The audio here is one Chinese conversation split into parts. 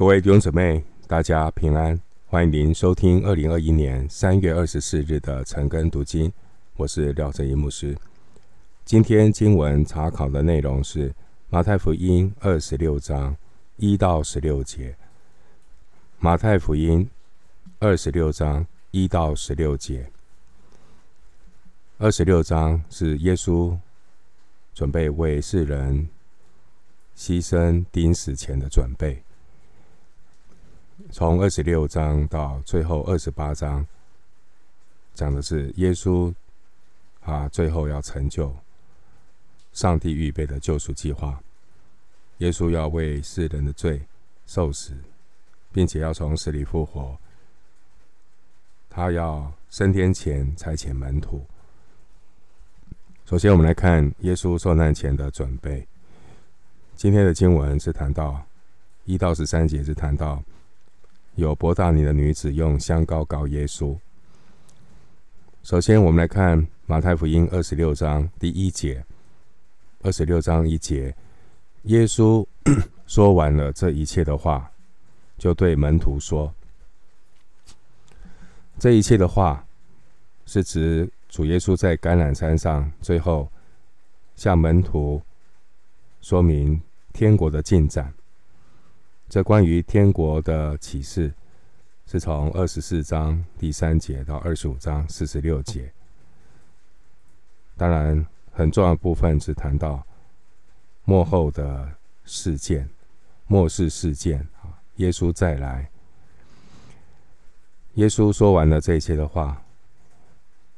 各位弟兄姊妹，大家平安，欢迎您收听二零二一年三月二十四日的晨更读经。我是廖正一牧师。今天经文查考的内容是马太福音二十六章一到十六节。马太福音二十六章一到十六节。二十六章是耶稣准备为世人牺牲钉死前的准备。从二十六章到最后二十八章，讲的是耶稣啊，最后要成就上帝预备的救赎计划。耶稣要为世人的罪受死，并且要从死里复活。他要升天前差遣门徒。首先，我们来看耶稣受难前的准备。今天的经文是谈到一到十三节，是谈到。有博大尼的女子用香膏膏耶稣。首先，我们来看马太福音二十六章第一节。二十六章一节，耶稣 说完了这一切的话，就对门徒说：“这一切的话，是指主耶稣在橄榄山上最后向门徒说明天国的进展。”这关于天国的启示，是从二十四章第三节到二十五章四十六节。当然，很重要的部分是谈到末后的事件、末世事件啊，耶稣再来。耶稣说完了这一切的话，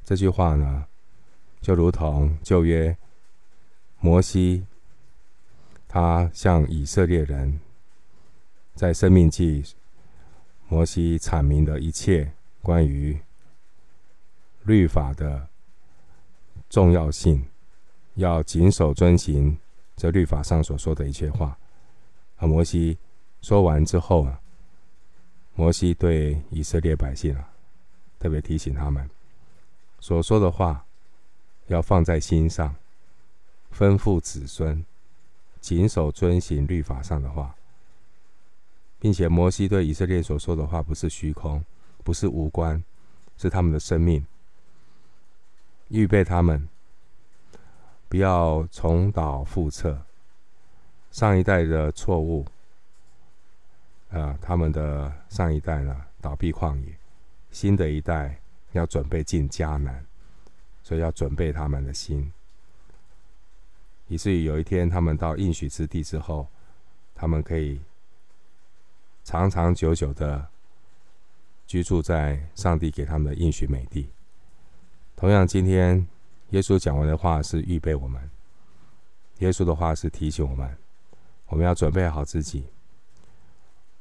这句话呢，就如同旧约摩西，他向以色列人。在《生命记》，摩西阐明的一切关于律法的重要性，要谨守遵行这律法上所说的一切话。而摩西说完之后啊，摩西对以色列百姓啊，特别提醒他们所说的话要放在心上，吩咐子孙谨守遵行律法上的话。并且摩西对以色列所说的话不是虚空，不是无关，是他们的生命，预备他们不要重蹈覆辙，上一代的错误，啊，他们的上一代呢倒闭旷野，新的一代要准备进迦南，所以要准备他们的心，以至于有一天他们到应许之地之后，他们可以。长长久久的居住在上帝给他们的应许美地。同样，今天耶稣讲完的话是预备我们，耶稣的话是提醒我们，我们要准备好自己，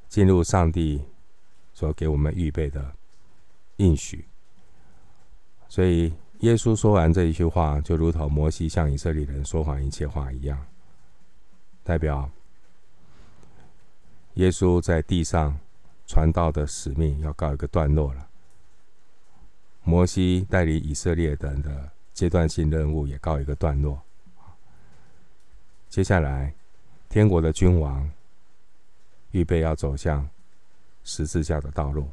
进入上帝所给我们预备的应许。所以，耶稣说完这一句话，就如同摩西向以色列人说完一切话一样，代表。耶稣在地上传道的使命要告一个段落了。摩西带领以色列人的阶段性任务也告一个段落。接下来，天国的君王预备要走向十字架的道路。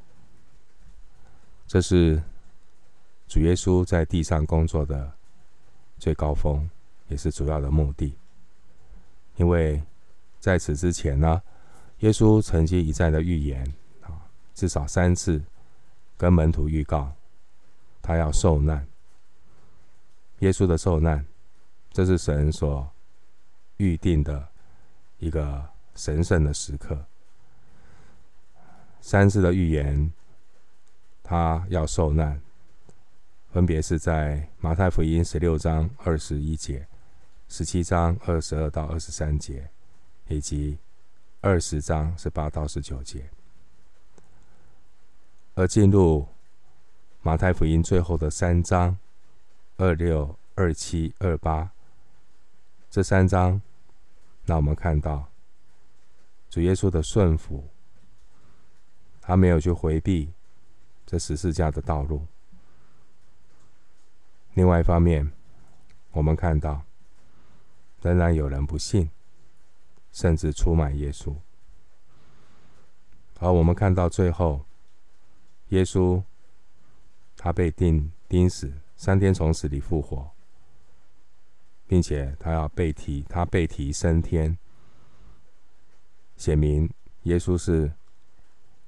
这是主耶稣在地上工作的最高峰，也是主要的目的。因为在此之前呢，耶稣曾经一再的预言啊，至少三次跟门徒预告，他要受难。耶稣的受难，这是神所预定的一个神圣的时刻。三次的预言，他要受难，分别是在马太福音十六章二十一节、十七章二十二到二十三节，以及。二十章是八到十九节，而进入马太福音最后的三章二六、二七、二八这三章，那我们看到主耶稣的顺服，他没有去回避这十字架的道路。另外一方面，我们看到仍然有人不信。甚至出卖耶稣。好我们看到最后，耶稣他被钉钉死，三天从死里复活，并且他要被提，他被提升天，显明耶稣是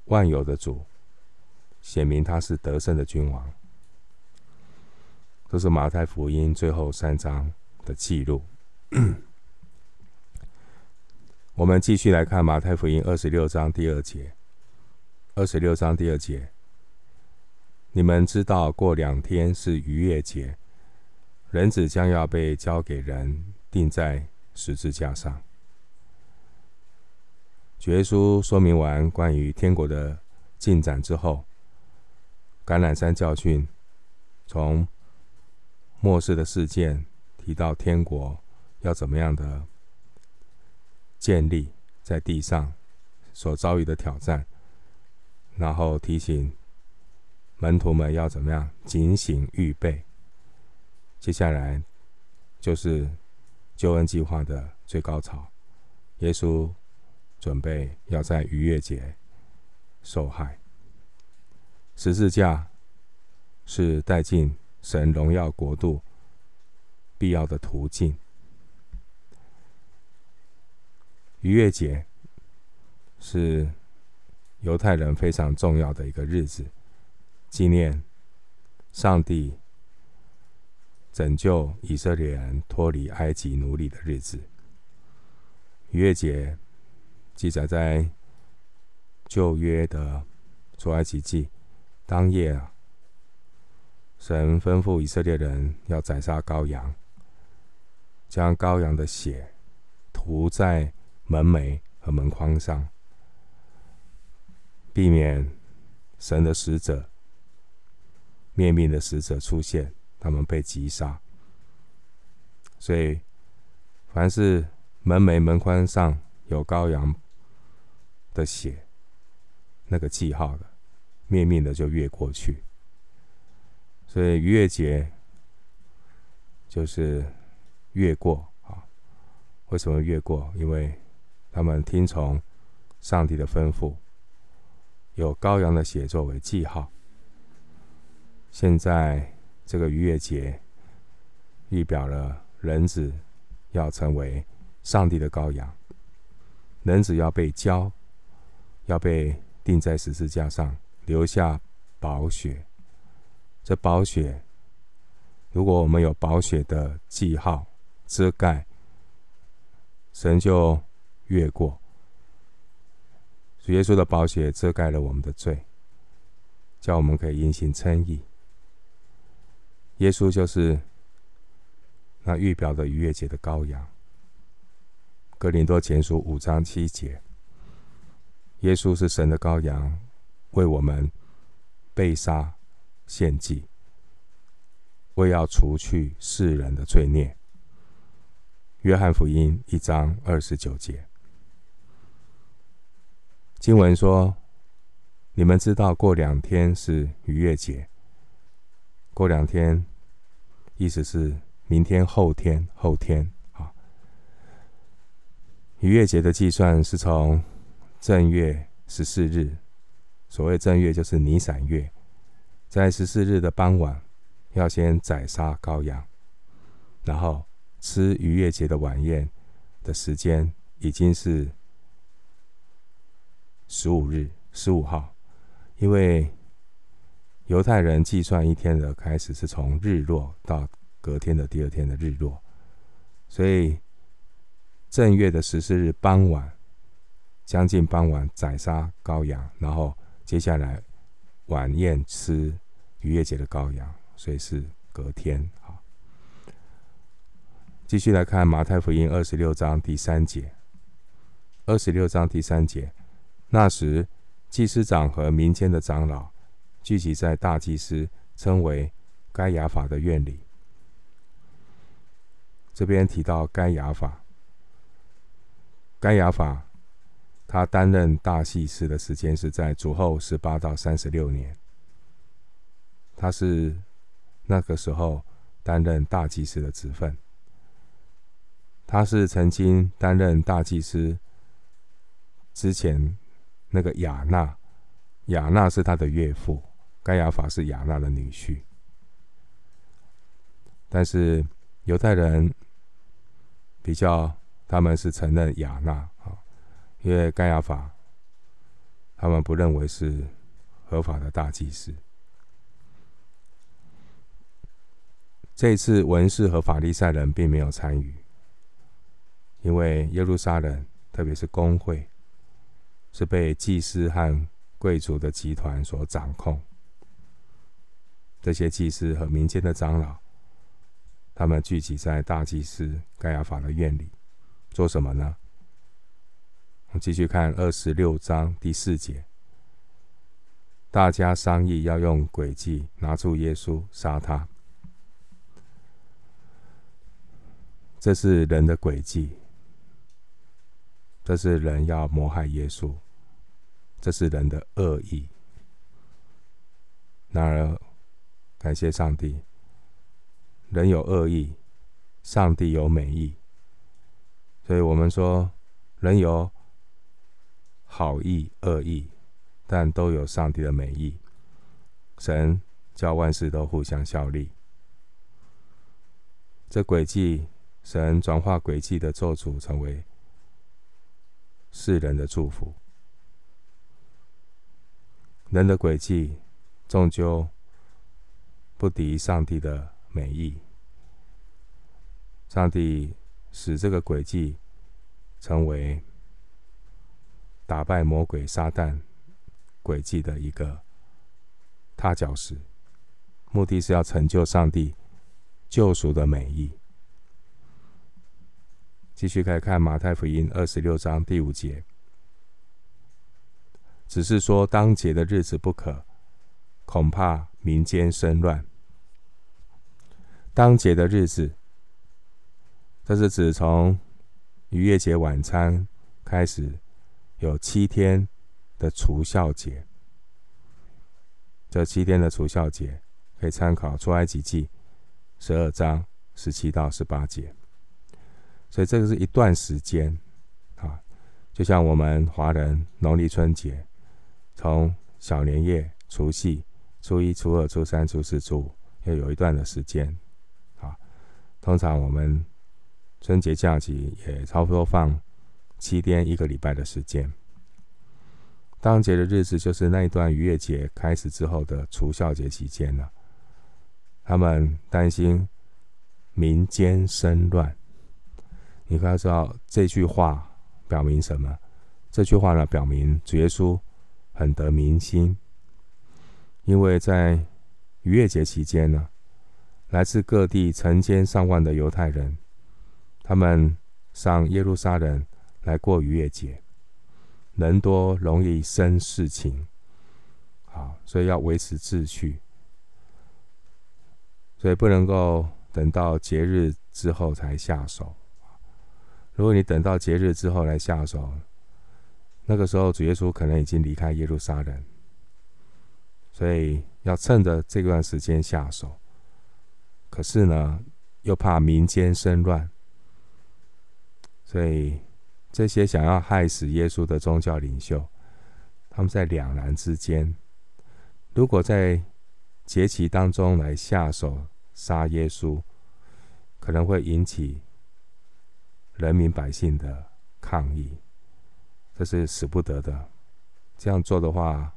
万有的主，显明他是得胜的君王。这是马太福音最后三章的记录。我们继续来看马太福音二十六章第二节。二十六章第二节，你们知道，过两天是逾越节，人子将要被交给人，钉在十字架上。主耶稣说明完关于天国的进展之后，橄榄山教训从末世的事件提到天国要怎么样的建立在地上所遭遇的挑战，然后提醒门徒们要怎么样警醒预备。接下来就是救恩计划的最高潮，耶稣准备要在逾越节受害，十字架是带进神荣耀国度必要的途径。逾越节是犹太人非常重要的一个日子，纪念上帝拯救以色列人脱离埃及奴隶的日子。逾越节记载在旧约的出埃及记当夜啊。神吩咐以色列人要宰杀羔羊，将羔羊的血涂在门楣和门框上，避免神的使者、灭命的使者出现，他们被击杀。所以，凡是门楣、门框上有羔羊的血，那个记号的，灭命的就越过去。所以逾越节就是越过啊？为什么越过？因为他们听从上帝的吩咐，有羔羊的血作为记号。现在这个逾越节预表了人子要成为上帝的羔羊，人子要被交，要被钉在十字架上，留下宝血。这宝血，如果我们有宝血的记号遮盖，神就越过。主耶稣的宝血遮盖了我们的罪，叫我们可以因信称义。耶稣就是那预表的逾越节的羔羊。哥林多前书五章七节，耶稣是神的羔羊，为我们被杀。献祭，为要除去世人的罪孽。约翰福音一章二十九节，经文说：“你们知道，过两天是逾越节。过两天，意思是明天、后天、后天啊。逾越节的计算是从正月十四日，所谓正月就是尼散月。”在十四日的傍晚，要先宰杀羔羊，然后吃逾越节的晚宴的时间已经是十五日十五号，因为犹太人计算一天的开始是从日落到隔天的第二天的日落，所以正月的十四日傍晚，将近傍晚宰杀羔羊，然后接下来。晚宴吃逾越节的羔羊，所以是隔天。好，继续来看马太福音二十六章第三节。二十六章第三节，那时祭司长和民间的长老聚集在大祭司称为该亚法的院里。这边提到该亚法，该亚法。他担任大祭司的时间是在主后十八到三十六年。他是那个时候担任大祭司的职分。他是曾经担任大祭司之前那个雅纳，雅纳是他的岳父，盖亚法是雅纳的女婿。但是犹太人比较，他们是承认雅纳啊，因为盖亚法，他们不认为是合法的大祭司。这一次文士和法利赛人并没有参与，因为耶路撒冷，特别是工会，是被祭司和贵族的集团所掌控。这些祭司和民间的长老，他们聚集在大祭司该亚法的院里，做什么呢？我们继续看二十六章第四节，大家商议要用诡计拿住耶稣，杀他。这是人的诡计，这是人要谋害耶稣，这是人的恶意。然而，感谢上帝，人有恶意，上帝有美意。所以我们说，人有好意、恶意，但都有上帝的美意。神叫万事都互相效力。这诡计。神转化诡计的咒诅，成为世人的祝福。人的诡计终究不敌上帝的美意。上帝使这个诡计成为打败魔鬼撒旦诡计的一个踏脚石，目的是要成就上帝救赎的美意。继续来看马太福音二十六章第五节，只是说当节的日子不可，恐怕民间生乱。当节的日子，这是指从逾越节晚餐开始，有七天的除酵节。这七天的除酵节可以参考出埃及记十二章十七到十八节。所以这个是一段时间，啊，就像我们华人农历春节，从小年夜、除夕、初一、初二、初三、初四、初五，要有一段的时间，啊，通常我们春节假期也差不多放七天一个礼拜的时间。当节的日子就是那一段逾越节开始之后的除孝节期间了。他们担心民间生乱。你可知道这句话表明什么？这句话呢，表明主耶稣很得民心，因为在逾越节期间呢，来自各地成千上万的犹太人，他们上耶路撒冷来过逾越节，人多容易生事情，好，所以要维持秩序，所以不能够等到节日之后才下手。如果你等到节日之后来下手，那个时候主耶稣可能已经离开耶路撒冷，所以要趁着这段时间下手。可是呢，又怕民间生乱，所以这些想要害死耶稣的宗教领袖，他们在两难之间。如果在节期当中来下手杀耶稣，可能会引起。人民百姓的抗议，这是使不得的。这样做的话，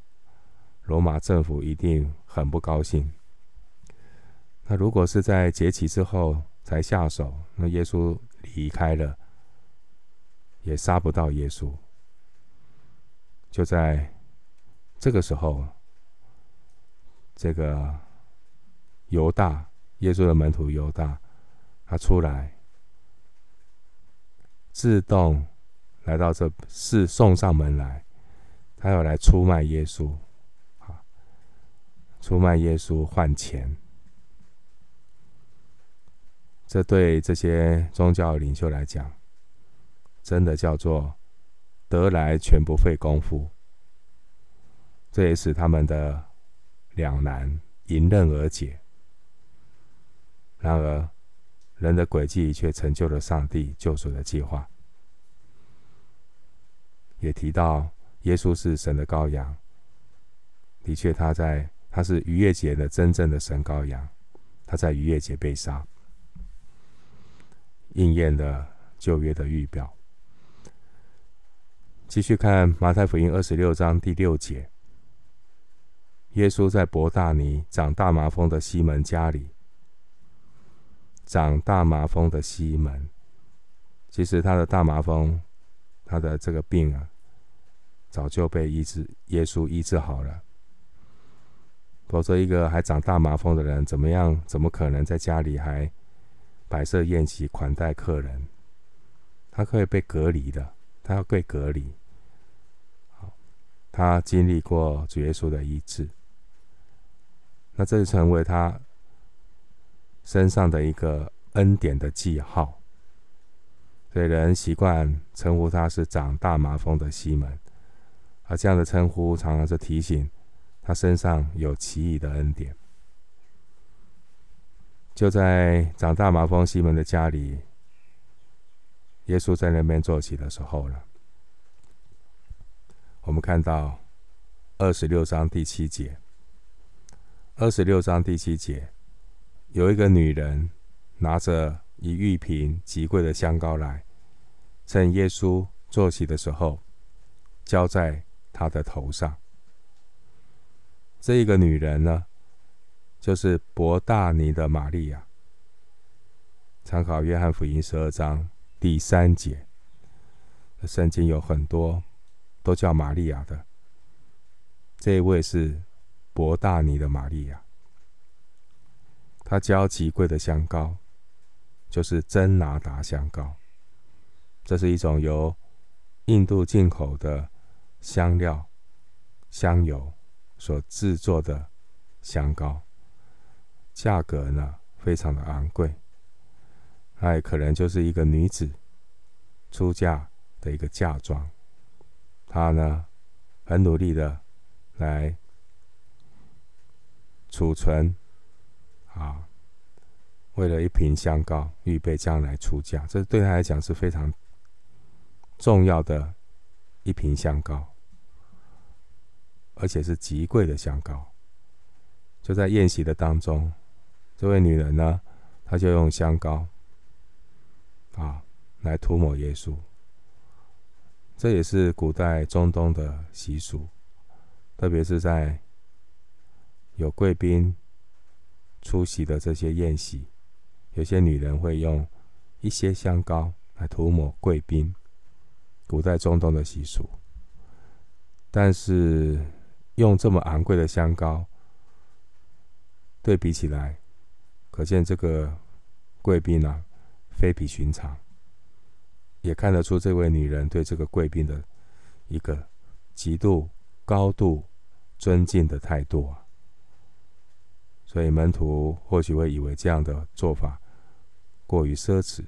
罗马政府一定很不高兴。那如果是在节期之后才下手，那耶稣离开了，也杀不到耶稣。就在这个时候，这个犹大，耶稣的门徒犹大，他出来。自动来到这，是送上门来，他要来出卖耶稣，啊，出卖耶稣换钱。这对这些宗教领袖来讲，真的叫做得来全不费工夫。这也使他们的两难迎刃而解。然而，人的诡计却成就了上帝救赎的计划，也提到耶稣是神的羔羊。的确，他在他是逾越节的真正的神羔羊，他在逾越节被杀，应验了旧约的预表。继续看马太福音二十六章第六节，耶稣在伯大尼长大麻风的西门家里。长大麻风的西门，其实他的大麻风，他的这个病啊，早就被医治，耶稣医治好了。否则，一个还长大麻风的人，怎么样？怎么可能在家里还摆设宴席款待客人？他可以被隔离的，他要被隔离。好，他经历过主耶稣的医治，那这就成为他。身上的一个恩典的记号，所以人习惯称呼他是长大麻风的西门，而这样的称呼常常是提醒他身上有奇异的恩典。就在长大麻风西门的家里，耶稣在那边坐起的时候了。我们看到二十六章第七节，二十六章第七节。有一个女人拿着一玉瓶极贵的香膏来，趁耶稣坐席的时候，浇在他的头上。这一个女人呢，就是伯大尼的玛利亚。参考约翰福音十二章第三节，圣经有很多都叫玛利亚的，这一位是伯大尼的玛利亚。他浇极贵的香膏，就是真拿达香膏。这是一种由印度进口的香料、香油所制作的香膏，价格呢非常的昂贵。那也可能就是一个女子出嫁的一个嫁妆。她呢很努力的来储存。啊，为了一瓶香膏，预备将来出嫁，这对他来讲是非常重要的一瓶香膏，而且是极贵的香膏。就在宴席的当中，这位女人呢，她就用香膏啊来涂抹耶稣。这也是古代中东的习俗，特别是在有贵宾。出席的这些宴席，有些女人会用一些香膏来涂抹贵宾，古代中东的习俗。但是用这么昂贵的香膏，对比起来，可见这个贵宾呢、啊，非比寻常，也看得出这位女人对这个贵宾的一个极度高度尊敬的态度啊。所以门徒或许会以为这样的做法过于奢侈。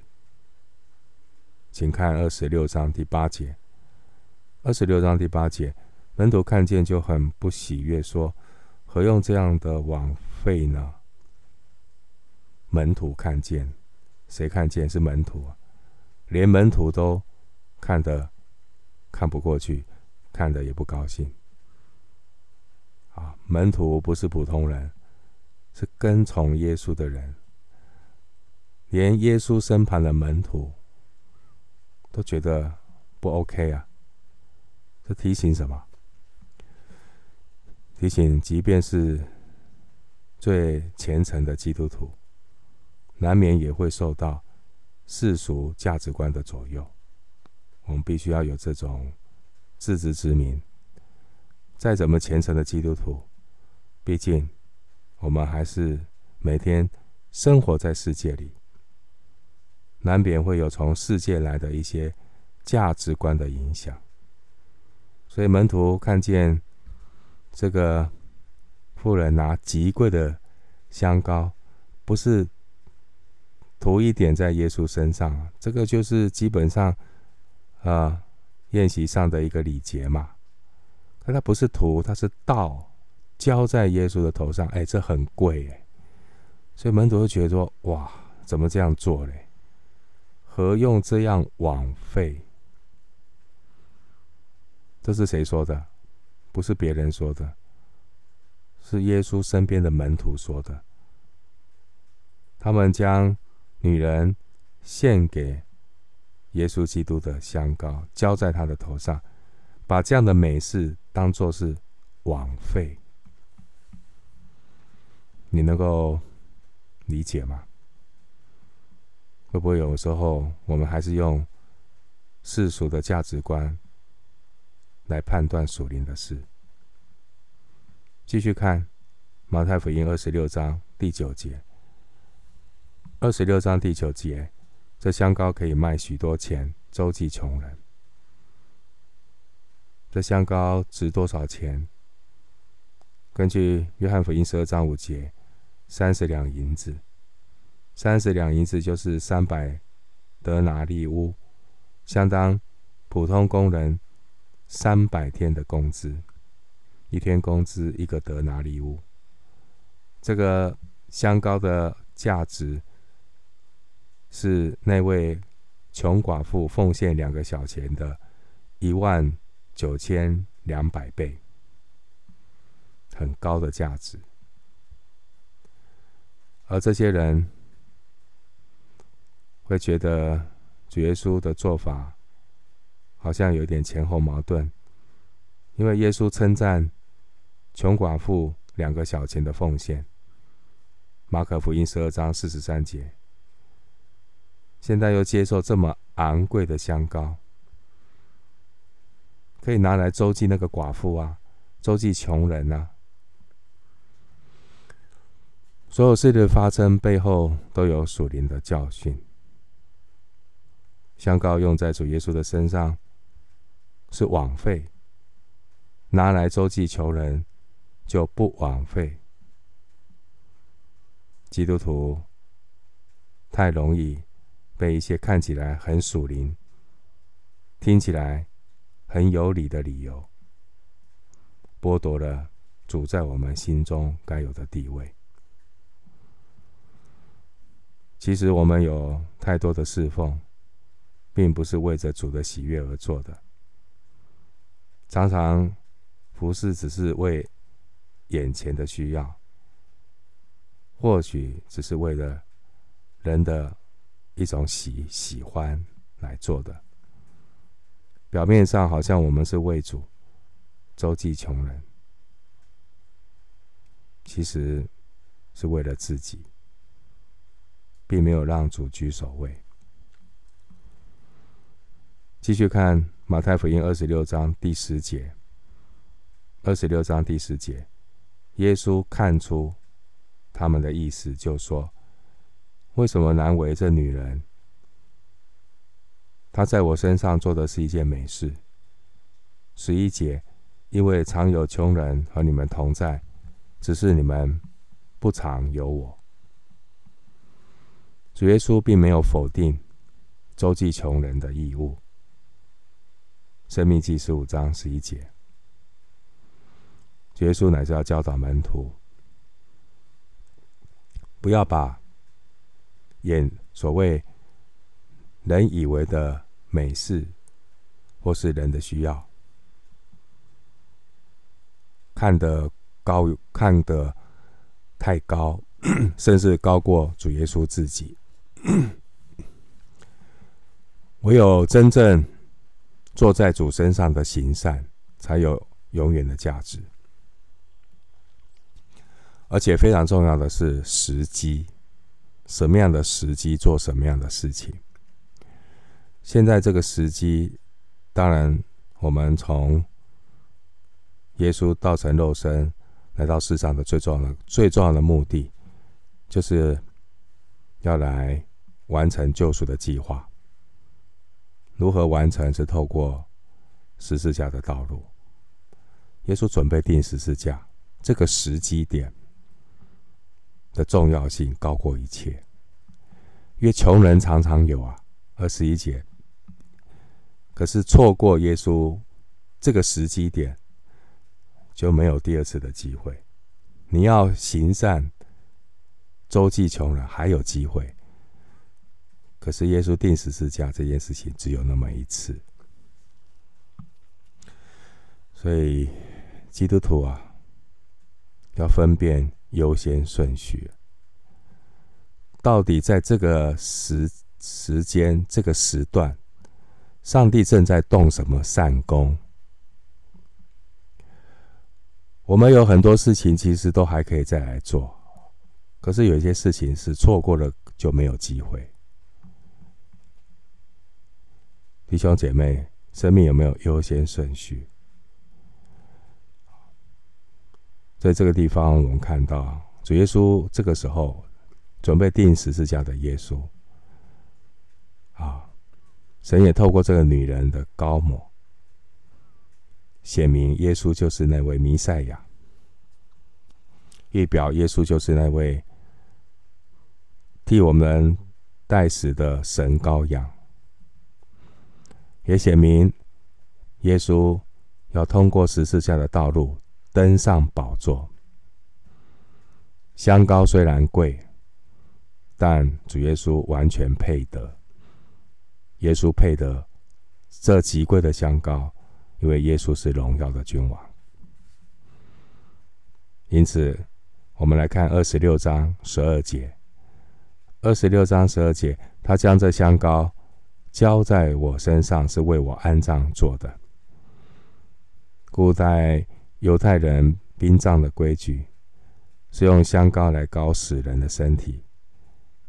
请看二十六章第八节。二十六章第八节，门徒看见就很不喜悦，说：“何用这样的枉费呢？”门徒看见，谁看见？是门徒啊，连门徒都看得看不过去，看得也不高兴。啊，门徒不是普通人。是跟从耶稣的人，连耶稣身旁的门徒都觉得不 OK 啊！这提醒什么？提醒，即便是最虔诚的基督徒，难免也会受到世俗价值观的左右。我们必须要有这种自知之明。再怎么虔诚的基督徒，毕竟。我们还是每天生活在世界里，难免会有从世界来的一些价值观的影响。所以门徒看见这个妇人拿极贵的香膏，不是涂一点在耶稣身上，这个就是基本上啊宴席上的一个礼节嘛。可他不是涂，他是倒。浇在耶稣的头上，哎，这很贵哎，所以门徒就觉得说：哇，怎么这样做嘞？何用这样枉费？这是谁说的？不是别人说的，是耶稣身边的门徒说的。他们将女人献给耶稣基督的香膏浇在他的头上，把这样的美事当作是枉费。你能够理解吗？会不会有时候我们还是用世俗的价值观来判断属灵的事？继续看马太福音二十六章第九节。二十六章第九节，这香膏可以卖许多钱，周济穷人。这香膏值多少钱？根据约翰福音十二章五节，三十两银子。三十两银子就是三百德拿利乌，相当普通工人三百天的工资。一天工资一个德拿利乌。这个香膏的价值。是那位穷寡妇奉献两个小钱的一万九千两百倍，很高的价值。而这些人会觉得主耶稣的做法好像有点前后矛盾，因为耶稣称赞穷寡妇两个小钱的奉献，马可福音十二章四十三节。现在又接受这么昂贵的香膏，可以拿来周济那个寡妇啊，周济穷人啊。所有事的发生背后都有属灵的教训。香膏用在主耶稣的身上是枉费，拿来周济穷人就不枉费。基督徒太容易。被一些看起来很属灵、听起来很有理的理由，剥夺了主在我们心中该有的地位。其实我们有太多的侍奉，并不是为着主的喜悦而做的。常常服侍只是为眼前的需要，或许只是为了人的。一种喜喜欢来做的，表面上好像我们是为主周济穷人，其实是为了自己，并没有让主居首位。继续看马太福音二十六章第十节，二十六章第十节，耶稣看出他们的意思，就说。为什么难为这女人？她在我身上做的是一件美事。十一节，因为常有穷人和你们同在，只是你们不常有我。主耶稣并没有否定周济穷人的义务。生命记十五章十一节，主耶稣乃是要教导门徒，不要把。眼所谓人以为的美事，或是人的需要，看得高，看得太高，甚至高过主耶稣自己。唯有真正坐在主身上的行善，才有永远的价值。而且非常重要的是时机。什么样的时机做什么样的事情？现在这个时机，当然，我们从耶稣道成肉身来到世上的最重要的、最重要的目的，就是要来完成救赎的计划。如何完成？是透过十字架的道路。耶稣准备钉十字架，这个时机点。的重要性高过一切，因为穷人常常有啊，二十一节。可是错过耶稣这个时机点，就没有第二次的机会。你要行善，周济穷人还有机会。可是耶稣定十字架这件事情只有那么一次。所以基督徒啊，要分辨优先顺序。到底在这个时时间、这个时段，上帝正在动什么善功？我们有很多事情其实都还可以再来做，可是有一些事情是错过了就没有机会。弟兄姐妹，生命有没有优先顺序？在这个地方，我们看到主耶稣这个时候准备钉十字架的耶稣啊，神也透过这个女人的膏抹，显明耶稣就是那位弥赛亚，预表耶稣就是那位替我们代死的神羔羊。也显明，耶稣要通过十字架的道路登上宝座。香膏虽然贵，但主耶稣完全配得。耶稣配得这极贵的香膏，因为耶稣是荣耀的君王。因此，我们来看二十六章十二节。二十六章十二节，他将这香膏。浇在我身上是为我安葬做的。古代犹太人殡葬的规矩是用香膏来膏死人的身体，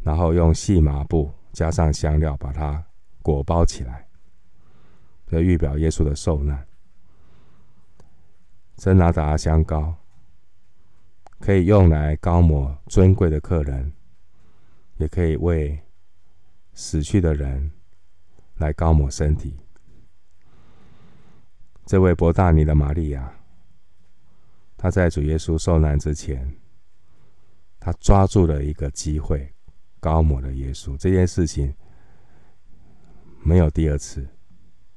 然后用细麻布加上香料把它裹包起来，这预表耶稣的受难。真拿达香膏可以用来膏抹尊贵的客人，也可以为死去的人。来高抹身体。这位伯大尼的玛利亚，她在主耶稣受难之前，她抓住了一个机会，高抹了耶稣。这件事情没有第二次，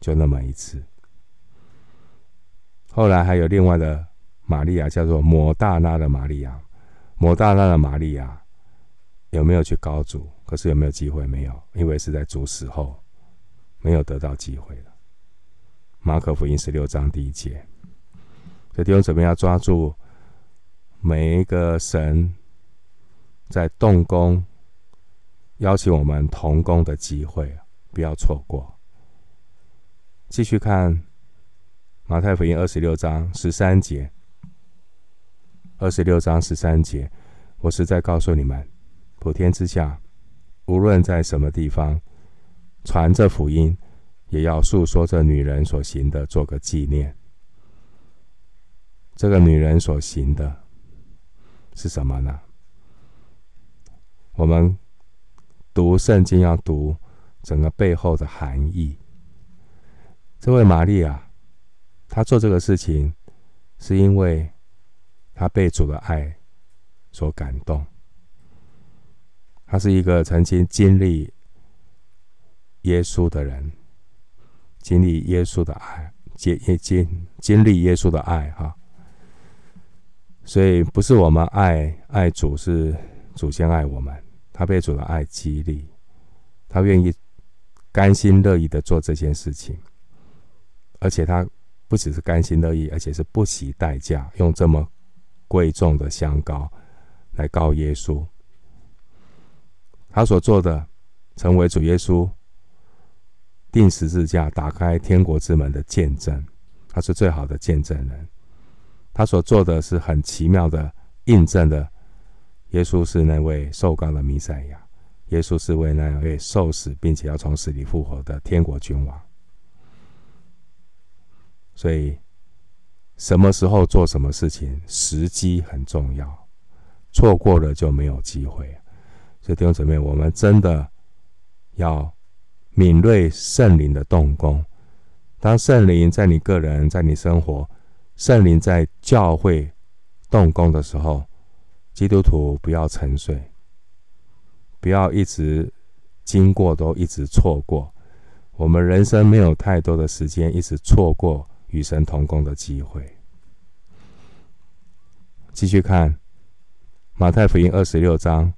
就那么一次。后来还有另外的玛利亚，叫做抹大拉的玛利亚。抹大拉的玛利亚有没有去高主？可是有没有机会？没有，因为是在主死后。没有得到机会了。马可福音十六章第一节，这弟兄姊妹要抓住每一个神在动工、邀请我们同工的机会，不要错过。继续看马太福音二十六章十三节，二十六章十三节，我实在告诉你们，普天之下，无论在什么地方。传这福音，也要述说这女人所行的，做个纪念。这个女人所行的是什么呢？我们读圣经要读整个背后的含义。这位玛利亚，她做这个事情，是因为她被主的爱所感动。她是一个曾经经历。耶稣的人经历耶稣的爱，经经经历耶稣的爱哈，所以不是我们爱爱主，是主先爱我们。他被主的爱激励，他愿意甘心乐意的做这件事情，而且他不只是甘心乐意，而且是不惜代价，用这么贵重的香膏来膏耶稣。他所做的，成为主耶稣。钉十字架，打开天国之门的见证，他是最好的见证人。他所做的是很奇妙的印证的，耶稣是那位受膏的弥赛亚，耶稣是为那位受死并且要从死里复活的天国君王。所以，什么时候做什么事情，时机很重要，错过了就没有机会。所以弟兄姊妹，我们真的要。敏锐圣灵的动工，当圣灵在你个人、在你生活，圣灵在教会动工的时候，基督徒不要沉睡，不要一直经过都一直错过。我们人生没有太多的时间，一直错过与神同工的机会。继续看马太福音二十六章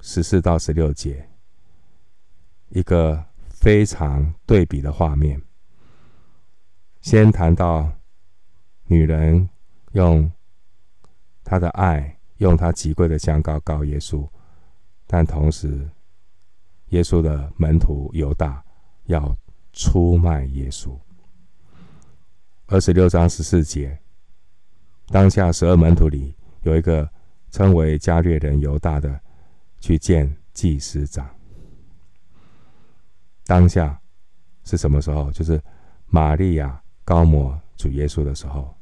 十四到十六节。一个非常对比的画面。先谈到女人用她的爱，用她极贵的香膏膏耶稣，但同时，耶稣的门徒犹大要出卖耶稣。二十六章十四节，当下十二门徒里有一个称为加略人犹大的，去见祭司长。当下是什么时候？就是玛利亚膏抹主耶稣的时候，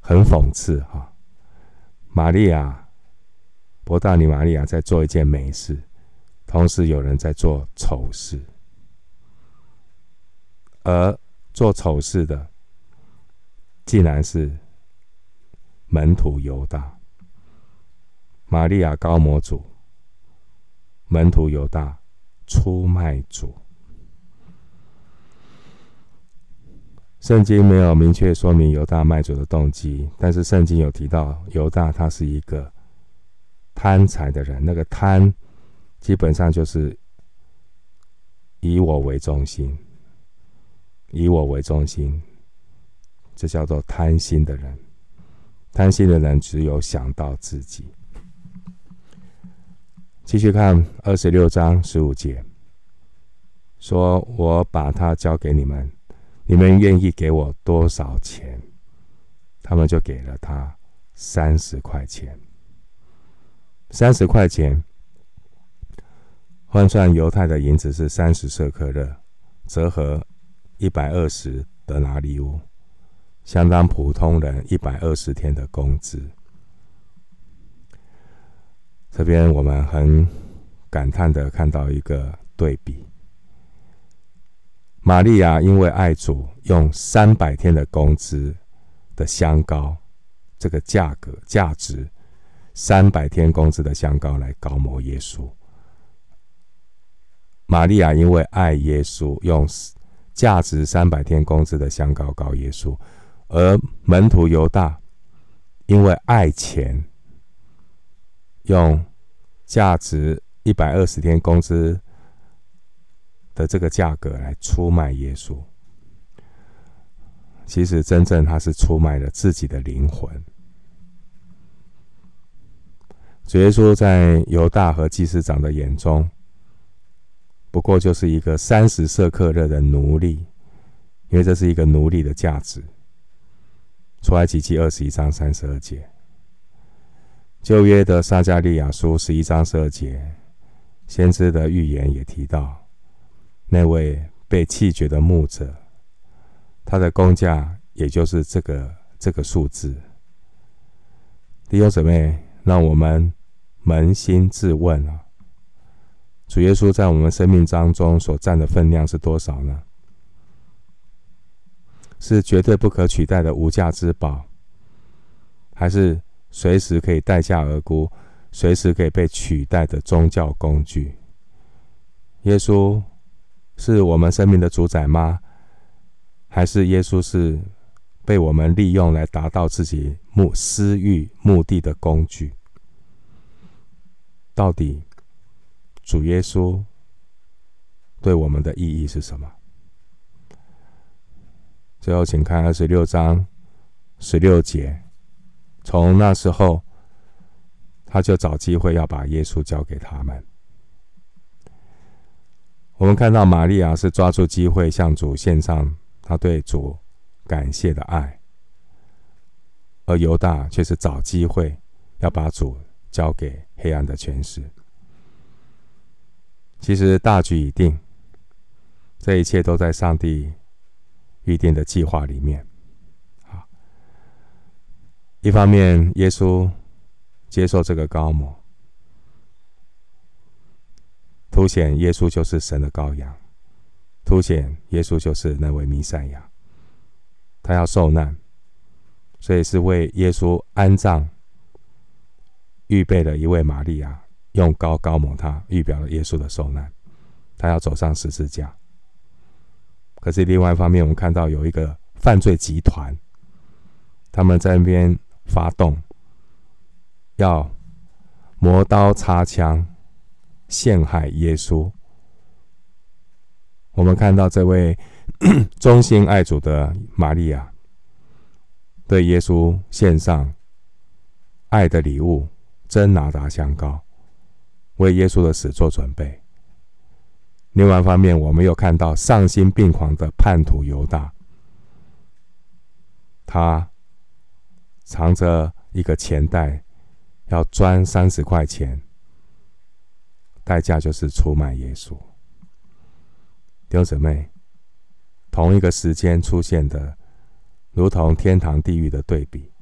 很讽刺哈。玛利亚，伯大尼玛利亚在做一件美事。同时，有人在做丑事，而做丑事的，竟然是门徒犹大。玛利亚膏抹主，门徒犹大出卖主。圣经没有明确说明犹大卖主的动机，但是圣经有提到犹大他是一个贪财的人，那个贪。基本上就是以我为中心，以我为中心，这叫做贪心的人。贪心的人只有想到自己。继续看二十六章十五节，说：“我把它交给你们，你们愿意给我多少钱？”他们就给了他三十块钱。三十块钱。换算犹太的银子是三十舍克勒，折合一百二十德拿利乌，相当普通人一百二十天的工资。这边我们很感叹的看到一个对比：玛利亚因为爱主，用三百天的工资的香膏，这个价格价值三百天工资的香膏来膏抹耶稣。玛利亚因为爱耶稣，用价值三百天工资的香膏膏耶稣；而门徒犹大因为爱钱，用价值一百二十天工资的这个价格来出卖耶稣。其实，真正他是出卖了自己的灵魂。主耶稣在犹大和祭司长的眼中。不过就是一个三十色克勒的奴隶，因为这是一个奴隶的价值。出埃及记二十一章三十二节，旧约的撒迦利亚书十一章十二节，先知的预言也提到，那位被弃绝的牧者，他的工价也就是这个这个数字。弟兄姊妹，让我们扪心自问啊。主耶稣在我们生命当中所占的分量是多少呢？是绝对不可取代的无价之宝，还是随时可以待价而沽、随时可以被取代的宗教工具？耶稣是我们生命的主宰吗？还是耶稣是被我们利用来达到自己目私欲目的的工具？到底？主耶稣对我们的意义是什么？最后，请看二十六章十六节。从那时候，他就找机会要把耶稣交给他们。我们看到玛利亚是抓住机会向主献上他对主感谢的爱，而犹大却是找机会要把主交给黑暗的权势。其实大局已定，这一切都在上帝预定的计划里面。一方面，耶稣接受这个膏抹，凸显耶稣就是神的羔羊，凸显耶稣就是那位弥赛亚，他要受难，所以是为耶稣安葬，预备了一位玛利亚。用膏膏抹他，预表了耶稣的受难。他要走上十字架。可是另外一方面，我们看到有一个犯罪集团，他们在那边发动，要磨刀擦枪陷害耶稣。我们看到这位 忠心爱主的玛利亚，对耶稣献上爱的礼物，真拿达香膏，为耶稣的死做准备。另外一方面，我们又看到丧心病狂的叛徒犹大，他藏着一个钱袋，要赚三十块钱，代价就是出卖耶稣。弟兄姊妹，同一个时间出现的，如同天堂地狱的对比，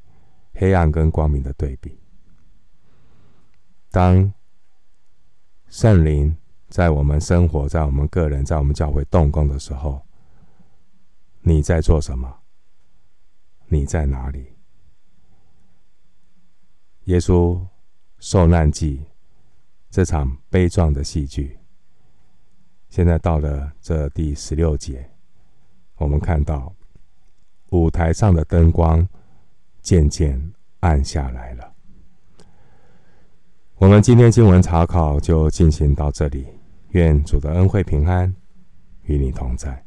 黑暗跟光明的对比。当圣灵在我们生活、在我们个人、在我们教会动工的时候，你在做什么？你在哪里？耶稣受难记这场悲壮的戏剧，现在到了这第十六节，我们看到舞台上的灯光渐渐暗下来了。我们今天经文查考就进行到这里，愿主的恩惠平安与你同在。